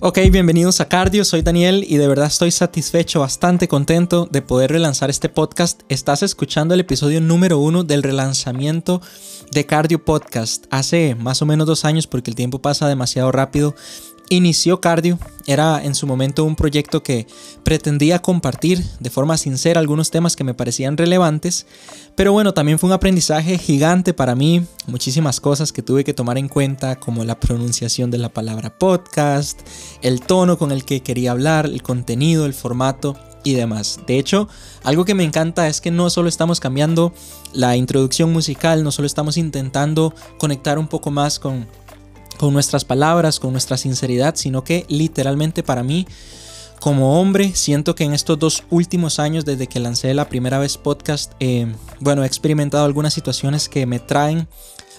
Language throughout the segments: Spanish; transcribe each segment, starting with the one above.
Ok, bienvenidos a Cardio, soy Daniel y de verdad estoy satisfecho, bastante contento de poder relanzar este podcast. Estás escuchando el episodio número uno del relanzamiento de Cardio Podcast. Hace más o menos dos años, porque el tiempo pasa demasiado rápido, inició Cardio. Era en su momento un proyecto que pretendía compartir de forma sincera algunos temas que me parecían relevantes. Pero bueno, también fue un aprendizaje gigante para mí. Muchísimas cosas que tuve que tomar en cuenta, como la pronunciación de la palabra podcast, el tono con el que quería hablar, el contenido, el formato y demás. De hecho, algo que me encanta es que no solo estamos cambiando la introducción musical, no solo estamos intentando conectar un poco más con con nuestras palabras, con nuestra sinceridad, sino que literalmente para mí, como hombre, siento que en estos dos últimos años, desde que lancé la primera vez podcast, eh, bueno, he experimentado algunas situaciones que me traen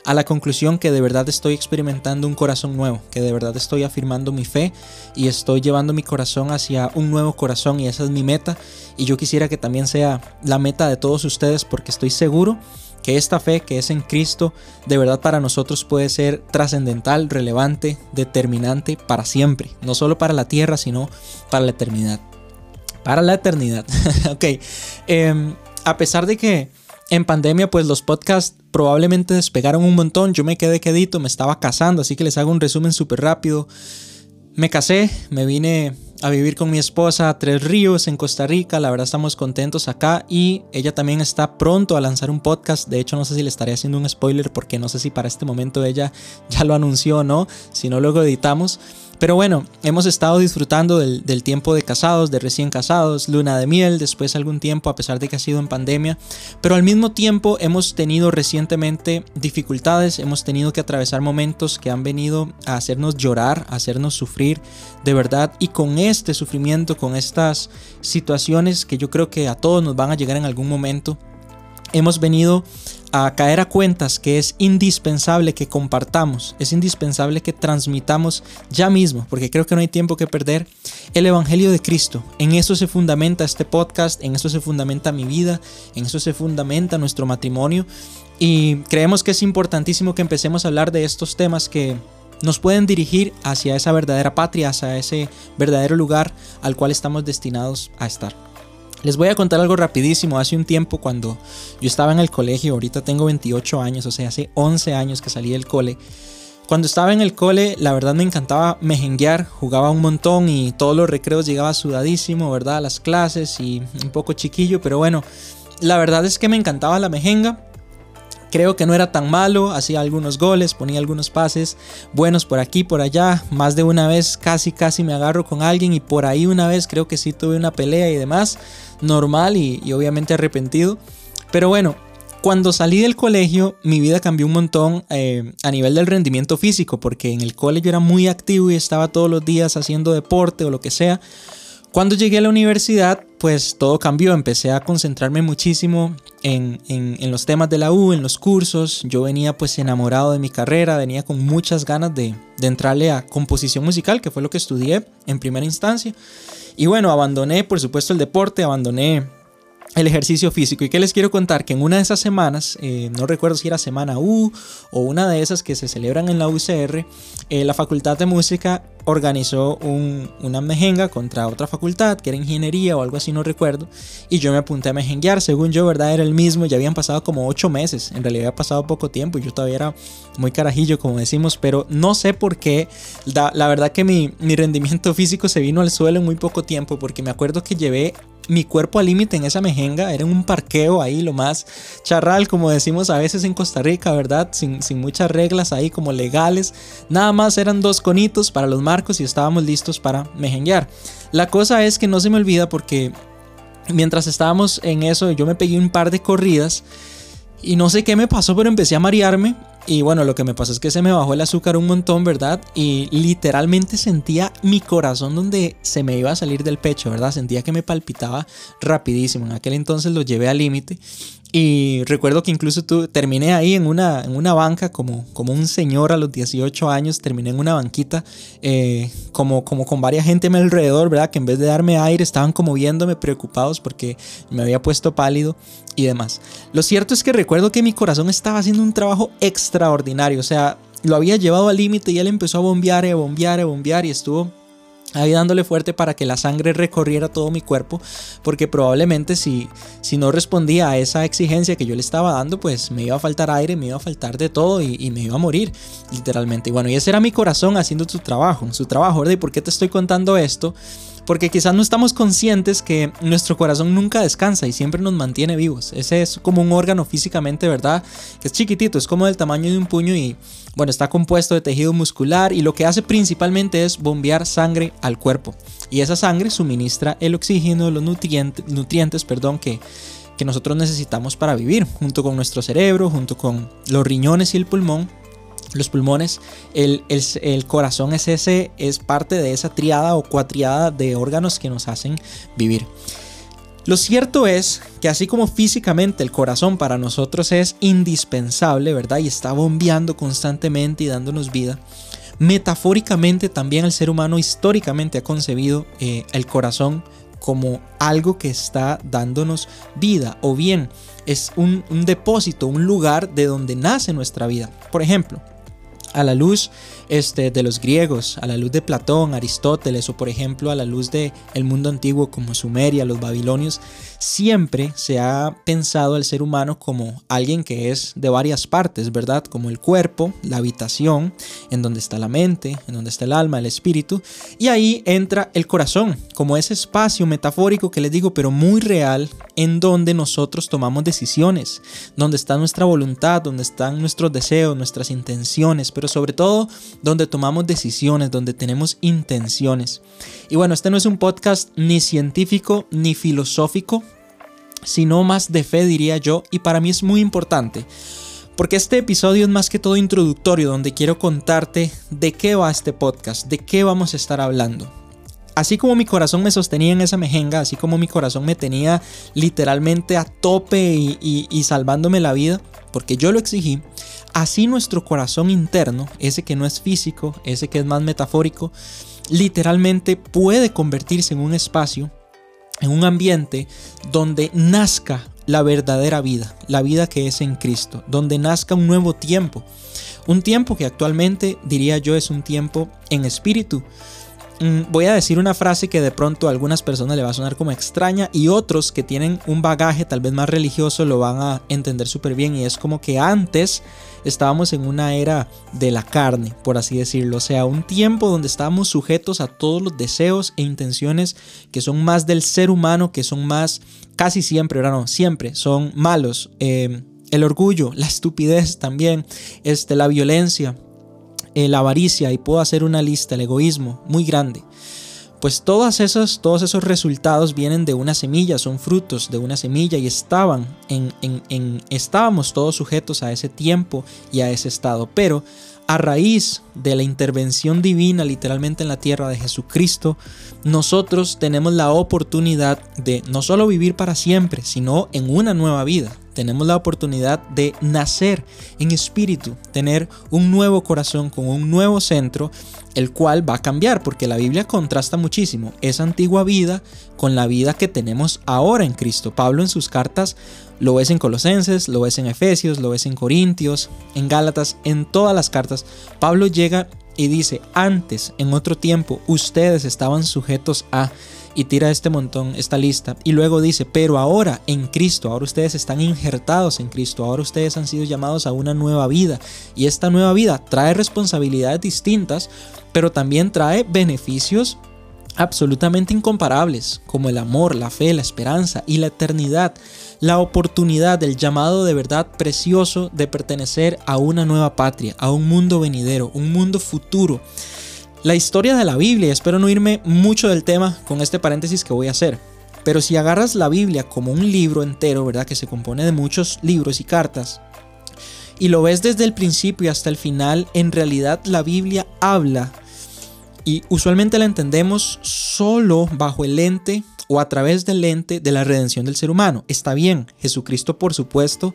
a la conclusión que de verdad estoy experimentando un corazón nuevo, que de verdad estoy afirmando mi fe y estoy llevando mi corazón hacia un nuevo corazón y esa es mi meta. Y yo quisiera que también sea la meta de todos ustedes porque estoy seguro que esta fe que es en Cristo de verdad para nosotros puede ser trascendental, relevante, determinante para siempre, no solo para la tierra, sino para la eternidad. Para la eternidad. ok. Em, a pesar de que en pandemia pues los podcasts probablemente despegaron un montón, yo me quedé quedito, me estaba casando, así que les hago un resumen súper rápido. Me casé, me vine a vivir con mi esposa a Tres Ríos en Costa Rica. La verdad estamos contentos acá y ella también está pronto a lanzar un podcast. De hecho no sé si le estaré haciendo un spoiler porque no sé si para este momento ella ya lo anunció o no. Si no luego editamos. Pero bueno, hemos estado disfrutando del, tiempo de casados, de recién casados, luna de miel, después algún tiempo a pesar de que ha sido en pandemia. Pero al mismo tiempo hemos tenido recientemente dificultades, hemos tenido que atravesar momentos que han venido a hacernos llorar, a hacernos sufrir de verdad. Y con este sufrimiento, con estas situaciones que yo creo que a todos nos van a llegar en algún momento, hemos venido a caer a cuentas que es indispensable que compartamos, es indispensable que transmitamos ya mismo, porque creo que no hay tiempo que perder, el Evangelio de Cristo. En eso se fundamenta este podcast, en eso se fundamenta mi vida, en eso se fundamenta nuestro matrimonio y creemos que es importantísimo que empecemos a hablar de estos temas que nos pueden dirigir hacia esa verdadera patria, hacia ese verdadero lugar al cual estamos destinados a estar. Les voy a contar algo rapidísimo. Hace un tiempo cuando yo estaba en el colegio, ahorita tengo 28 años, o sea, hace 11 años que salí del cole. Cuando estaba en el cole, la verdad me encantaba mejenguear, jugaba un montón y todos los recreos llegaba sudadísimo, ¿verdad? A las clases y un poco chiquillo, pero bueno, la verdad es que me encantaba la mejenga. Creo que no era tan malo, hacía algunos goles, ponía algunos pases buenos por aquí, por allá. Más de una vez casi, casi me agarro con alguien y por ahí una vez creo que sí tuve una pelea y demás. Normal y, obviamente arrepentido. Pero bueno, cuando salí del colegio, mi vida cambió un montón eh, a nivel del rendimiento físico, porque en el colegio era muy activo y estaba todos los días haciendo deporte o lo que sea. Cuando llegué a la universidad, pues todo cambió, empecé a concentrarme muchísimo en, los temas de la U, en los cursos, yo venía pues enamorado de mi carrera, venía con muchas ganas de, de entrarle a composición musical, que fue lo que estudié en primera instancia. Y bueno, abandoné por supuesto el deporte, abandoné el ejercicio físico. ¿Y qué les quiero contar? Que en una de esas semanas, eh, no recuerdo si era semana U o una de esas que se celebran en la UCR, eh, la Facultad de Música organizó una mejenga contra otra facultad, que era ingeniería o algo así, no recuerdo. Y yo me apunté a mejenguear, según yo, ¿verdad? Era el mismo, ya habían pasado como 8 meses, en realidad había pasado poco tiempo y yo todavía era muy carajillo, como decimos, pero no sé por qué, la, la verdad que mi, mi rendimiento físico se vino al suelo en muy poco tiempo, porque me acuerdo que llevé mi cuerpo al límite en esa mejenga, era un parqueo ahí, lo más charral, como decimos a veces en Costa Rica, ¿verdad? Sin, muchas reglas ahí como legales. Nada más eran dos conitos para los marcos y estábamos listos para mejenguear. La cosa es que no se me olvida porque mientras estábamos en eso, yo me pegué un par de corridas y no sé qué me pasó, pero empecé a marearme y bueno, lo que me pasó es que se me bajó el azúcar un montón, ¿verdad? Y literalmente sentía mi corazón donde se me iba a salir del pecho, ¿verdad? Sentía que me palpitaba rapidísimo. En aquel entonces lo llevé al límite. Y recuerdo que incluso tú, terminé ahí en una, en una banca como, como un señor a los 18 años, terminé en una banquita eh, como, como con varias gente a mi alrededor, ¿verdad? Que en vez de darme aire estaban como viéndome preocupados porque me había puesto pálido y demás. Lo cierto es que recuerdo que mi corazón estaba haciendo un trabajo extraordinario, o sea, lo había llevado al límite y él empezó a bombear, a bombear, a bombear y estuvo ahí dándole fuerte para que la sangre recorriera todo mi cuerpo, porque probablemente si, si no respondía a esa exigencia que yo le estaba dando, pues me iba a faltar aire, me iba a faltar de todo y, me iba a morir, literalmente. Y bueno, y ese era mi corazón haciendo su trabajo, su trabajo, ¿verdad? ¿Y por qué te estoy contando esto? Porque quizás no estamos conscientes que nuestro corazón nunca descansa y siempre nos mantiene vivos. Ese es como un órgano físicamente, ¿verdad? Que es chiquitito, es como del tamaño de un puño y bueno, está compuesto de tejido muscular y lo que hace principalmente es bombear sangre al cuerpo. Y esa sangre suministra el oxígeno, los nutrientes, nutrientes perdón, que, que nosotros necesitamos para vivir, junto con nuestro cerebro, junto con los riñones y el pulmón los pulmones, el, corazón es, ese, es parte de esa triada o cuatriada de órganos que nos hacen vivir. Lo cierto es que así como físicamente el corazón para nosotros es indispensable, ¿verdad? Y está bombeando constantemente y dándonos vida, metafóricamente también el ser humano históricamente ha concebido eh, el corazón como algo que está dándonos vida o bien es un, un depósito, un lugar de donde nace nuestra vida. Por ejemplo, a la luz este, de los griegos, a la luz de Platón, Aristóteles o por ejemplo a la luz del el mundo antiguo como Sumeria, los babilonios, siempre se ha pensado al ser humano como alguien que es de varias partes, ¿verdad? Como el cuerpo, la habitación, en donde está la mente, en donde está el alma, el espíritu, y ahí entra el corazón, como ese espacio metafórico que les digo, pero muy real, en donde nosotros tomamos decisiones, donde está nuestra voluntad, donde están nuestros deseos, nuestras intenciones, pero sobre todo donde tomamos decisiones, donde tenemos intenciones. Y bueno, este no es un podcast ni científico ni filosófico, sino más de fe diría yo, y para mí es muy importante. Porque este episodio es más que todo introductorio, donde quiero contarte de qué va este podcast, de qué vamos a estar hablando. Así como mi corazón me sostenía en esa mejenga, así como mi corazón me tenía literalmente a tope y, salvándome la vida, porque yo lo exigí, así nuestro corazón interno, ese que no es físico, ese que es más metafórico, literalmente puede convertirse en un espacio, en un ambiente donde nazca la verdadera vida, la vida que es en Cristo, donde nazca un nuevo tiempo, un tiempo que actualmente diría yo es un tiempo en espíritu, voy a decir una frase que de pronto a algunas personas le va a sonar como extraña y otros que tienen un bagaje tal vez más religioso lo van a entender súper bien y es como que antes estábamos en una era de la carne, por así decirlo, o sea, un tiempo donde estábamos sujetos a todos los deseos e intenciones que son más del ser humano, que son más, casi siempre, ahora no, siempre son malos. Eh, el orgullo, la estupidez también, este, la violencia, eh, la avaricia y puedo hacer una lista, el egoísmo, muy grande. Pues todos esos, todos esos resultados vienen de una semilla, son frutos de una semilla y estaban en, en, estábamos todos sujetos a ese tiempo y a ese estado. Pero a raíz de la intervención divina literalmente en la tierra de Jesucristo, nosotros tenemos la oportunidad de no solo vivir para siempre, sino en una nueva vida tenemos la oportunidad de nacer en espíritu, tener un nuevo corazón con un nuevo centro, el cual va a cambiar, porque la Biblia contrasta muchísimo esa antigua vida con la vida que tenemos ahora en Cristo. Pablo en sus cartas lo ves en Colosenses, lo ves en Efesios, lo ves en Corintios, en Gálatas, en todas las cartas. Pablo llega y dice, antes, en otro tiempo, ustedes estaban sujetos a y tira este montón, esta lista. Y luego dice, pero ahora en Cristo, ahora ustedes están injertados en Cristo, ahora ustedes han sido llamados a una nueva vida. Y esta nueva vida trae responsabilidades distintas, pero también trae beneficios absolutamente incomparables, como el amor, la fe, la esperanza y la eternidad, la oportunidad, del llamado de verdad precioso de pertenecer a una nueva patria, a un mundo venidero, un mundo futuro la historia de la Biblia. Espero no irme mucho del tema con este paréntesis que voy a hacer. Pero si agarras la Biblia como un libro entero, ¿verdad? Que se compone de muchos libros y cartas, y lo ves desde el principio hasta el final, en realidad la Biblia habla y usualmente la entendemos solo bajo el lente o a través del lente de la redención del ser humano. Está bien, Jesucristo por supuesto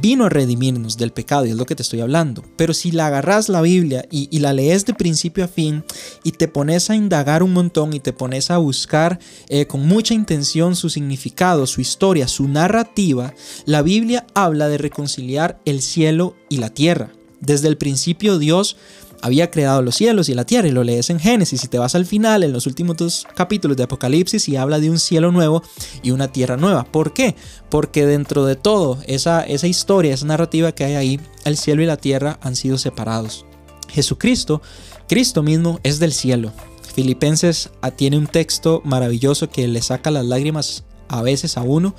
vino a redimirnos del pecado y es lo que te estoy hablando. Pero si la agarras la Biblia y, la lees de principio a fin y te pones a indagar un montón y te pones a buscar eh, con mucha intención su significado, su historia, su narrativa, la Biblia habla de reconciliar el cielo y la tierra. Desde el principio Dios había creado los cielos y la tierra y lo lees en Génesis y te vas al final en los últimos dos capítulos de Apocalipsis y habla de un cielo nuevo y una tierra nueva. ¿Por qué? Porque dentro de todo esa, esa historia, esa narrativa que hay ahí, el cielo y la tierra han sido separados. Jesucristo, Cristo mismo es del cielo. Filipenses ah, tiene un texto maravilloso que le saca las lágrimas a veces a uno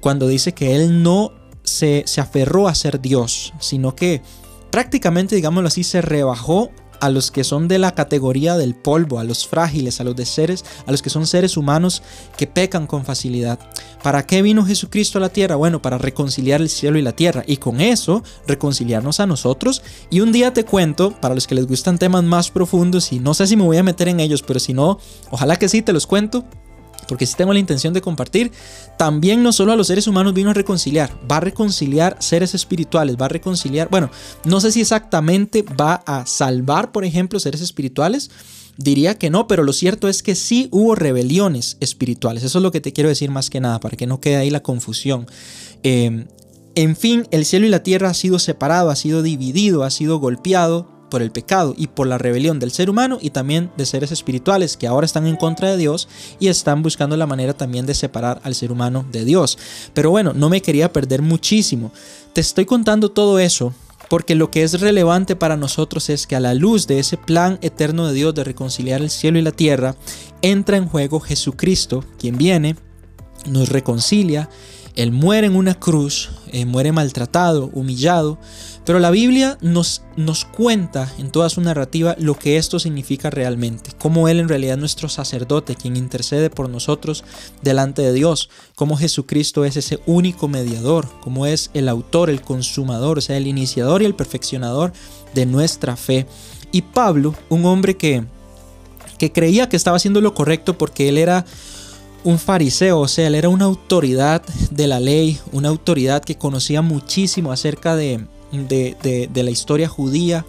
cuando dice que Él no se, se aferró a ser Dios, sino que prácticamente, digámoslo así, se rebajó a los que son de la categoría del polvo, a los frágiles, a los de seres, a los que son seres humanos que pecan con facilidad. ¿Para qué vino Jesucristo a la tierra? Bueno, para reconciliar el cielo y la tierra y con eso reconciliarnos a nosotros. Y un día te cuento, para los que les gustan temas más profundos y no sé si me voy a meter en ellos, pero si no, ojalá que sí te los cuento porque si tengo la intención de compartir, también no solo a los seres humanos vino a reconciliar, va a reconciliar seres espirituales, va a reconciliar, bueno, no sé si exactamente va a salvar, por ejemplo, seres espirituales, diría que no, pero lo cierto es que sí hubo rebeliones espirituales, eso es lo que te quiero decir más que nada, para que no quede ahí la confusión. Em, en fin, el cielo y la tierra ha sido separado, ha sido dividido, ha sido golpeado por el pecado y por la rebelión del ser humano y también de seres espirituales que ahora están en contra de Dios y están buscando la manera también de separar al ser humano de Dios. Pero bueno, no me quería perder muchísimo. Te estoy contando todo eso porque lo que es relevante para nosotros es que a la luz de ese plan eterno de Dios de reconciliar el cielo y la tierra, entra en juego Jesucristo, quien viene, nos reconcilia, Él muere en una cruz, eh, muere maltratado, humillado, pero la Biblia nos, nos cuenta en toda su narrativa lo que esto significa realmente, cómo Él en realidad es nuestro sacerdote, quien intercede por nosotros delante de Dios, cómo Jesucristo es ese único mediador, cómo es el autor, el consumador, o sea, el iniciador y el perfeccionador de nuestra fe. Y Pablo, un hombre que, que creía que estaba haciendo lo correcto porque él era un fariseo, o sea, él era una autoridad de la ley, una autoridad que conocía muchísimo acerca de, de, la historia judía.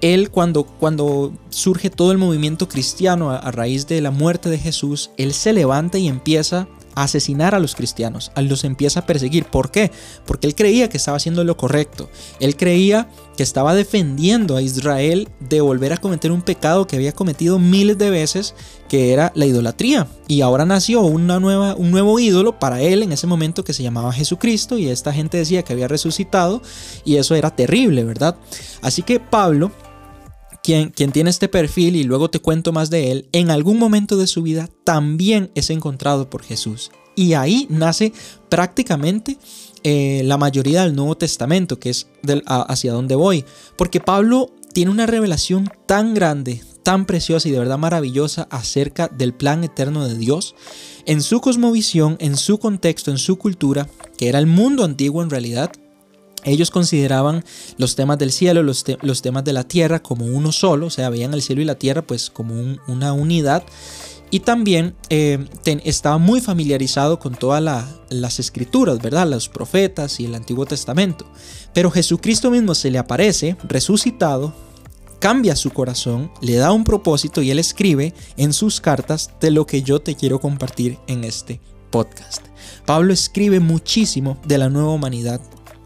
Él cuando, cuando surge todo el movimiento cristiano a raíz de la muerte de Jesús, él se levanta y empieza asesinar a los cristianos, los empieza a perseguir. ¿Por qué? Porque él creía que estaba haciendo lo correcto. Él creía que estaba defendiendo a Israel de volver a cometer un pecado que había cometido miles de veces, que era la idolatría. Y ahora nació una nueva, un nuevo ídolo para él en ese momento que se llamaba Jesucristo y esta gente decía que había resucitado y eso era terrible, ¿verdad? Así que Pablo quien, tiene este perfil, y luego te cuento más de él, en algún momento de su vida también es encontrado por Jesús. Y ahí nace prácticamente eh, la mayoría del Nuevo Testamento, que es hacia donde voy. Porque Pablo tiene una revelación tan grande, tan preciosa y de verdad maravillosa acerca del plan eterno de Dios, en su cosmovisión, en su contexto, en su cultura, que era el mundo antiguo en realidad, ellos consideraban los temas del cielo, los, temas de la tierra como uno solo, o sea, veían el cielo y la tierra pues como una unidad. Y también eh, estaba muy familiarizado con todas las escrituras, ¿verdad? Los profetas y el Antiguo Testamento. Pero Jesucristo mismo se le aparece, resucitado, cambia su corazón, le da un propósito y él escribe en sus cartas de lo que yo te quiero compartir en este podcast. Pablo escribe muchísimo de la nueva humanidad,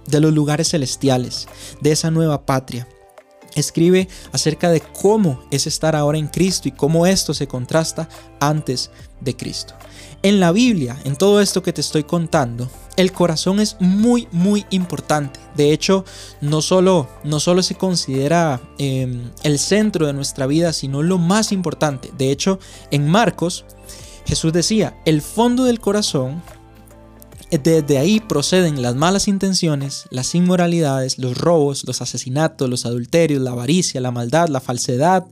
de los lugares celestiales, de esa nueva patria. Escribe acerca de cómo es estar ahora en Cristo y cómo esto se contrasta antes de Cristo. En la Biblia, en todo esto que te estoy contando, el corazón es muy, muy importante. De hecho, no solo, no solo se considera em, el centro de nuestra vida, sino lo más importante. De hecho, en Marcos, Jesús decía, el fondo del corazón desde ahí proceden las malas intenciones, las inmoralidades, los robos, los asesinatos, los adulterios, la avaricia, la maldad, la falsedad,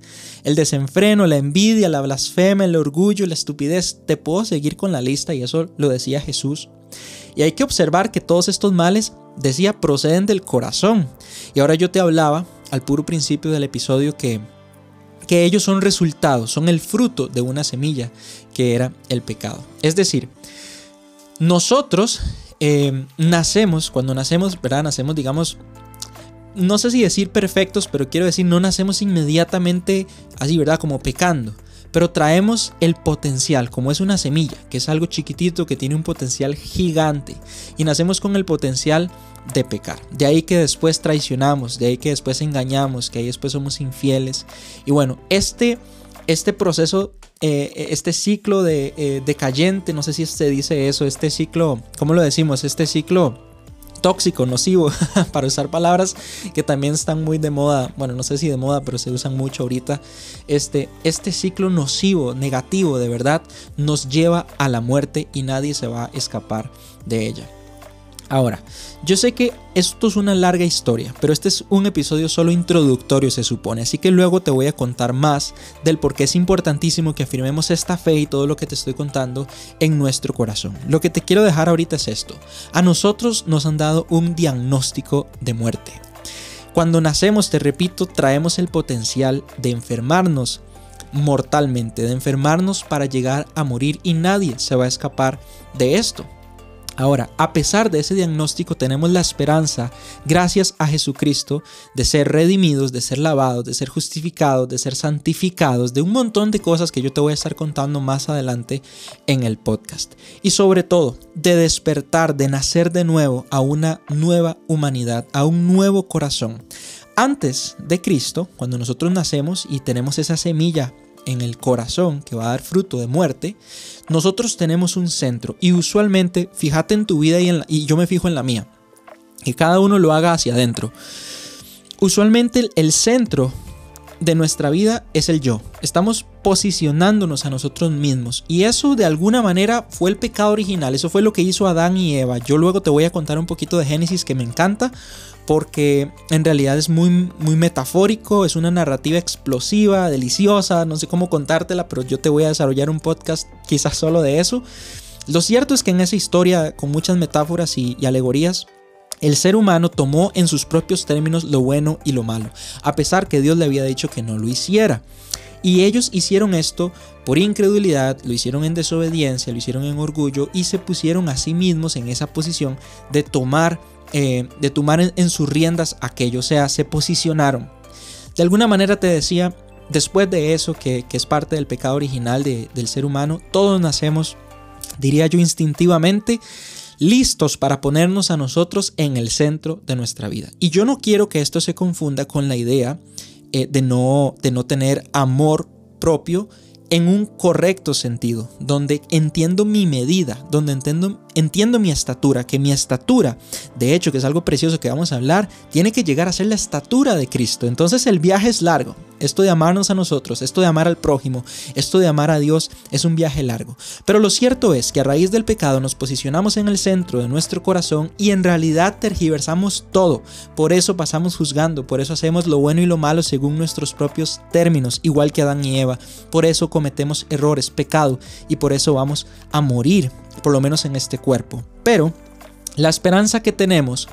el desenfreno, la envidia, la blasfemia, el orgullo, la estupidez. Te puedo seguir con la lista y eso lo decía Jesús. Y hay que observar que todos estos males, decía, proceden del corazón. Y ahora yo te hablaba al puro principio del episodio que, que ellos son resultados, son el fruto de una semilla que era el pecado. Es decir, nosotros eh, nacemos, cuando nacemos, ¿verdad? Nacemos, digamos, no sé si decir perfectos, pero quiero decir, no nacemos inmediatamente así, ¿verdad? Como pecando. pero traemos el potencial, como es una semilla, que es algo chiquitito que tiene un potencial gigante, y nacemos con el potencial de pecar. De ahí que después traicionamos, de ahí que después engañamos, que ahí después somos infieles. Y bueno, este, este proceso, eh, este ciclo de eh, decayente, no sé si se dice eso, este ciclo, ¿cómo lo decimos? Este ciclo tóxico, nocivo, para usar palabras que también están muy de moda, bueno, no sé si de moda, pero se usan mucho ahorita. Este, este ciclo nocivo, negativo, de verdad, nos lleva a la muerte y nadie se va a escapar de ella. Ahora, yo sé que esto es una larga historia, pero este es un episodio solo introductorio se supone, así que luego te voy a contar más del por qué es importantísimo que afirmemos esta fe y todo lo que te estoy contando en nuestro corazón. Lo que te quiero dejar ahorita es esto. A nosotros nos han dado un diagnóstico de muerte. Cuando nacemos, te repito, traemos el potencial de enfermarnos mortalmente, de enfermarnos para llegar a morir y nadie se va a escapar de esto. Ahora, a pesar de ese diagnóstico, tenemos la esperanza, gracias a Jesucristo, de ser redimidos, de ser lavados, de ser justificados, de ser santificados, de un montón de cosas que yo te voy a estar contando más adelante en el podcast. Y sobre todo, de despertar, de nacer de nuevo a una nueva humanidad, a un nuevo corazón. Antes de Cristo, cuando nosotros nacemos y tenemos esa semilla en el corazón que va a dar fruto de muerte, nosotros tenemos un centro y usualmente, fíjate en tu vida y, en y yo me fijo en la mía, que cada uno lo haga hacia adentro. Usualmente el centro de nuestra vida es el yo. Estamos posicionándonos a nosotros mismos. Y eso de alguna manera fue el pecado original. Eso fue lo que hizo Adán y Eva. Yo luego te voy a contar un poquito de Génesis que me encanta porque en realidad es muy, muy metafórico, es una narrativa explosiva, deliciosa, no sé cómo contártela, pero yo te voy a desarrollar un podcast quizás solo de eso. Lo cierto es que en esa historia, con muchas metáforas y, y alegorías, el ser humano tomó en sus propios términos lo bueno y lo malo, a pesar que Dios le había dicho que no lo hiciera. Y ellos hicieron esto por incredulidad, lo hicieron en desobediencia, lo hicieron en orgullo y se pusieron a sí mismos en esa posición de tomar eh, de tomar en, sus riendas aquello, o sea, se posicionaron. De alguna manera te decía, después de eso, que, es parte del pecado original del ser humano, todos nacemos, diría yo instintivamente, listos para ponernos a nosotros en el centro de nuestra vida. Y yo no quiero que esto se confunda con la idea eh, de, no, de no tener amor propio en un correcto sentido, donde entiendo mi medida, donde entiendo, entiendo mi estatura, que mi estatura, de hecho, que es algo precioso que vamos a hablar, tiene que llegar a ser la estatura de Cristo. Entonces el viaje es largo. Esto de amarnos a nosotros, esto de amar al prójimo, esto de amar a Dios es un viaje largo. Pero lo cierto es que a raíz del pecado nos posicionamos en el centro de nuestro corazón y en realidad tergiversamos todo. Por eso pasamos juzgando, por eso hacemos lo bueno y lo malo según nuestros propios términos, igual que Adán y Eva. Por eso cometemos errores, pecado y por eso vamos a morir, por lo menos en este cuerpo. Pero la esperanza que tenemos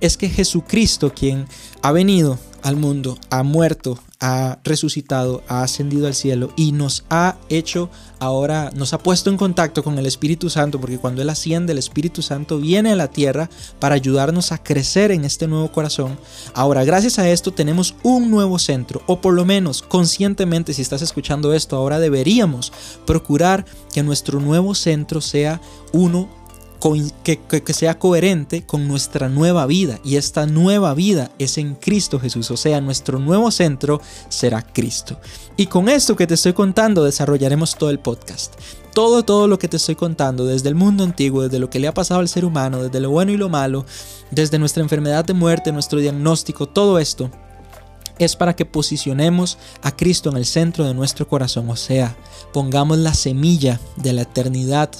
es que Jesucristo, quien ha venido al mundo, ha muerto, ha resucitado, ha ascendido al cielo y nos ha hecho ahora, nos ha puesto en contacto con el Espíritu Santo, porque cuando Él asciende, el Espíritu Santo viene a la tierra para ayudarnos a crecer en este nuevo corazón. Ahora, gracias a esto tenemos un nuevo centro, o por lo menos conscientemente, si estás escuchando esto, ahora deberíamos procurar que nuestro nuevo centro sea uno que, sea coherente con nuestra nueva vida. Y esta nueva vida es en Cristo Jesús. O sea, nuestro nuevo centro será Cristo. Y con esto que te estoy contando desarrollaremos todo el podcast. Todo, todo lo que te estoy contando, desde el mundo antiguo, desde lo que le ha pasado al ser humano, desde lo bueno y lo malo, desde nuestra enfermedad de muerte, nuestro diagnóstico, todo esto es para que posicionemos a Cristo en el centro de nuestro corazón, o sea, pongamos la semilla de la eternidad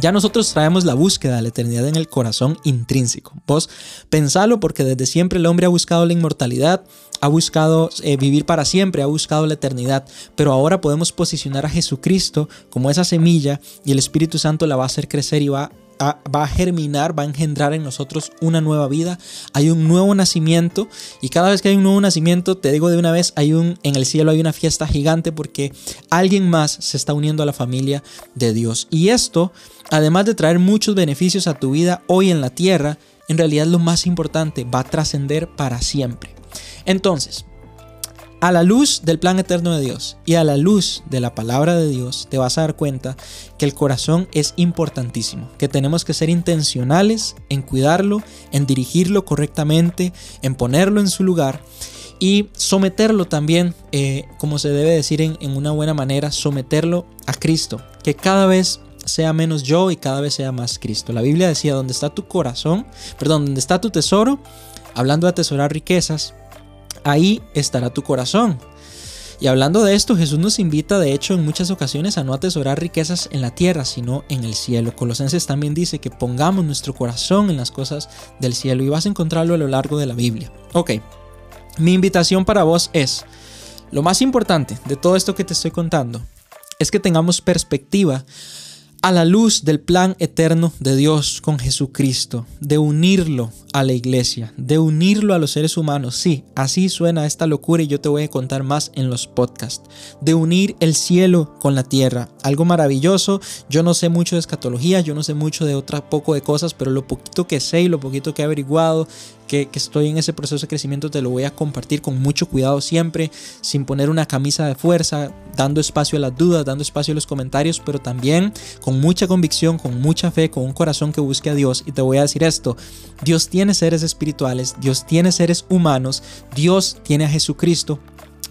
ya nosotros traemos la búsqueda de la eternidad en el corazón intrínseco. Vos pensalo porque desde siempre el hombre ha buscado la inmortalidad, ha buscado eh, vivir para siempre, ha buscado la eternidad, pero ahora podemos posicionar a Jesucristo como esa semilla y el Espíritu Santo la va a hacer crecer y va va a germinar, va a engendrar en nosotros una nueva vida, hay un nuevo nacimiento y cada vez que hay un nuevo nacimiento, te digo de una vez, hay un en el cielo hay una fiesta gigante porque alguien más se está uniendo a la familia de Dios. Y esto, además de traer muchos beneficios a tu vida hoy en la tierra, en realidad lo más importante, va a trascender para siempre. Entonces, a la luz del plan eterno de Dios y a la luz de la palabra de Dios, te vas a dar cuenta que el corazón es importantísimo, que tenemos que ser intencionales en cuidarlo, en dirigirlo correctamente, en ponerlo en su lugar y someterlo también, eh, como se debe decir en, en una buena manera, someterlo a Cristo, que cada vez sea menos yo y cada vez sea más Cristo. La Biblia decía, donde está tu corazón, perdón, donde está tu tesoro, hablando de atesorar riquezas, ahí estará tu corazón. Y hablando de esto, Jesús nos invita de hecho en muchas ocasiones a no atesorar riquezas en la tierra, sino en el cielo. Colosenses también dice que pongamos nuestro corazón en las cosas del cielo y vas a encontrarlo a lo largo de la Biblia. Ok, mi invitación para vos es, lo más importante de todo esto que te estoy contando, es que tengamos perspectiva a la luz del plan eterno de Dios con Jesucristo, de unirlo a la iglesia, de unirlo a los seres humanos. Sí, así suena esta locura y yo te voy a contar más en los podcasts. De unir el cielo con la tierra. Algo maravilloso. Yo no sé mucho de escatología, yo no sé mucho de otra poco de cosas, pero lo poquito que sé y lo poquito que he averiguado, que, estoy en ese proceso de crecimiento, te lo voy a compartir con mucho cuidado siempre, sin poner una camisa de fuerza, dando espacio a las dudas, dando espacio a los comentarios, pero también con mucha convicción, con mucha fe, con un corazón que busque a Dios. Y te voy a decir esto, Dios tiene seres espirituales, Dios tiene seres humanos, Dios tiene a Jesucristo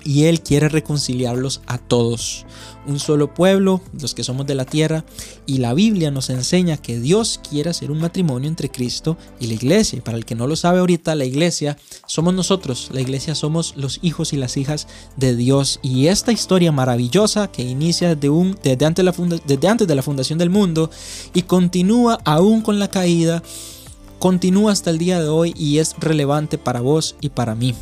y Él quiere reconciliarlos a todos. Un solo pueblo, los que somos de la tierra, y la Biblia nos enseña que Dios quiere hacer un matrimonio entre Cristo y la iglesia. Para el que no lo sabe ahorita, la iglesia somos nosotros, la iglesia somos los hijos y las hijas de Dios. Y esta historia maravillosa que inicia desde, antes, desde antes de la fundación del mundo y continúa aún con la caída, continúa hasta el día de hoy y es relevante para vos y para mí.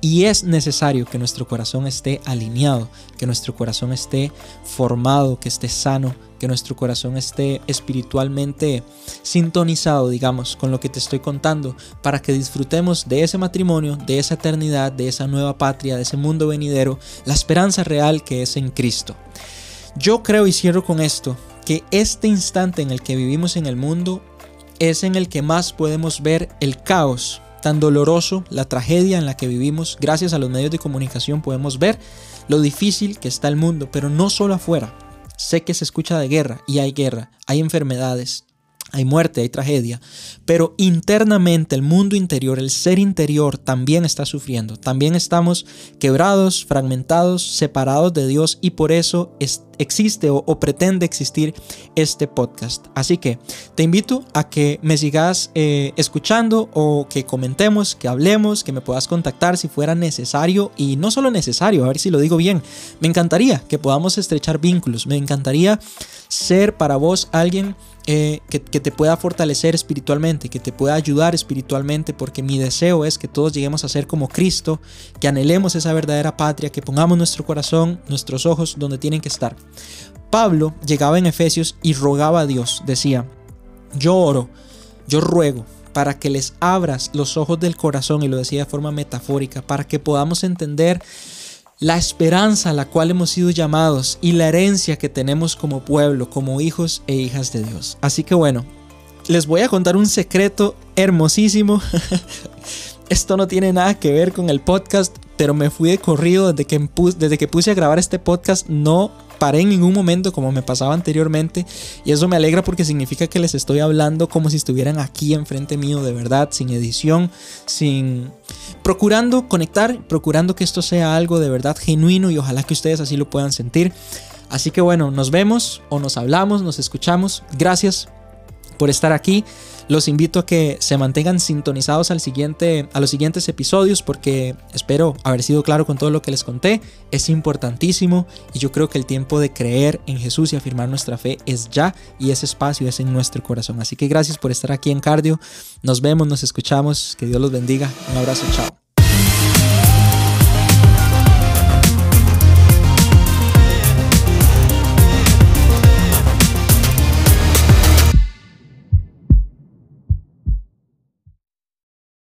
Y es necesario que nuestro corazón esté alineado, que nuestro corazón esté formado, que esté sano, que nuestro corazón esté espiritualmente sintonizado, digamos, con lo que te estoy contando, para que disfrutemos de ese matrimonio, de esa eternidad, de esa nueva patria, de ese mundo venidero, la esperanza real que es en Cristo. Yo creo y cierro con esto, que este instante en el que vivimos en el mundo es en el que más podemos ver el caos tan doloroso, la tragedia en la que vivimos, gracias a los medios de comunicación podemos ver lo difícil que está el mundo, pero no solo afuera. Sé que se escucha de guerra y hay guerra, hay enfermedades, hay muerte, hay tragedia, pero internamente el mundo interior, el ser interior también está sufriendo. También estamos quebrados, fragmentados, separados de Dios y por eso existe o, pretende existir este podcast. Así que te invito a que me sigas eh, escuchando o que comentemos, que hablemos, que me puedas contactar si fuera necesario y no solo necesario, a ver si lo digo bien. Me encantaría que podamos estrechar vínculos, me encantaría ser para vos alguien eh, que, te pueda fortalecer espiritualmente, que te pueda ayudar espiritualmente, porque mi deseo es que todos lleguemos a ser como Cristo, que anhelemos esa verdadera patria, que pongamos nuestro corazón, nuestros ojos donde tienen que estar. Pablo llegaba en Efesios y rogaba a Dios, decía, yo oro, yo ruego para que les abras los ojos del corazón, y lo decía de forma metafórica, para que podamos entender la esperanza a la cual hemos sido llamados y la herencia que tenemos como pueblo, como hijos e hijas de Dios. Así que bueno, les voy a contar un secreto hermosísimo. Esto no tiene nada que ver con el podcast, pero me fui de corrido desde que, desde que puse a grabar este podcast. No paré en ningún momento como me pasaba anteriormente y eso me alegra porque significa que les estoy hablando como si estuvieran aquí enfrente mío de verdad, sin edición, sin procurando conectar, procurando que esto sea algo de verdad genuino y ojalá que ustedes así lo puedan sentir. Así que bueno, nos vemos o nos hablamos, nos escuchamos. Gracias por estar aquí. Los invito a que se mantengan sintonizados al siguiente, a los siguientes episodios porque espero haber sido claro con todo lo que les conté. Es importantísimo y yo creo que el tiempo de creer en Jesús y afirmar nuestra fe es ya y ese espacio es en nuestro corazón. Así que gracias por estar aquí en Cardio. Nos vemos, nos escuchamos. Que Dios los bendiga. Un abrazo, chao.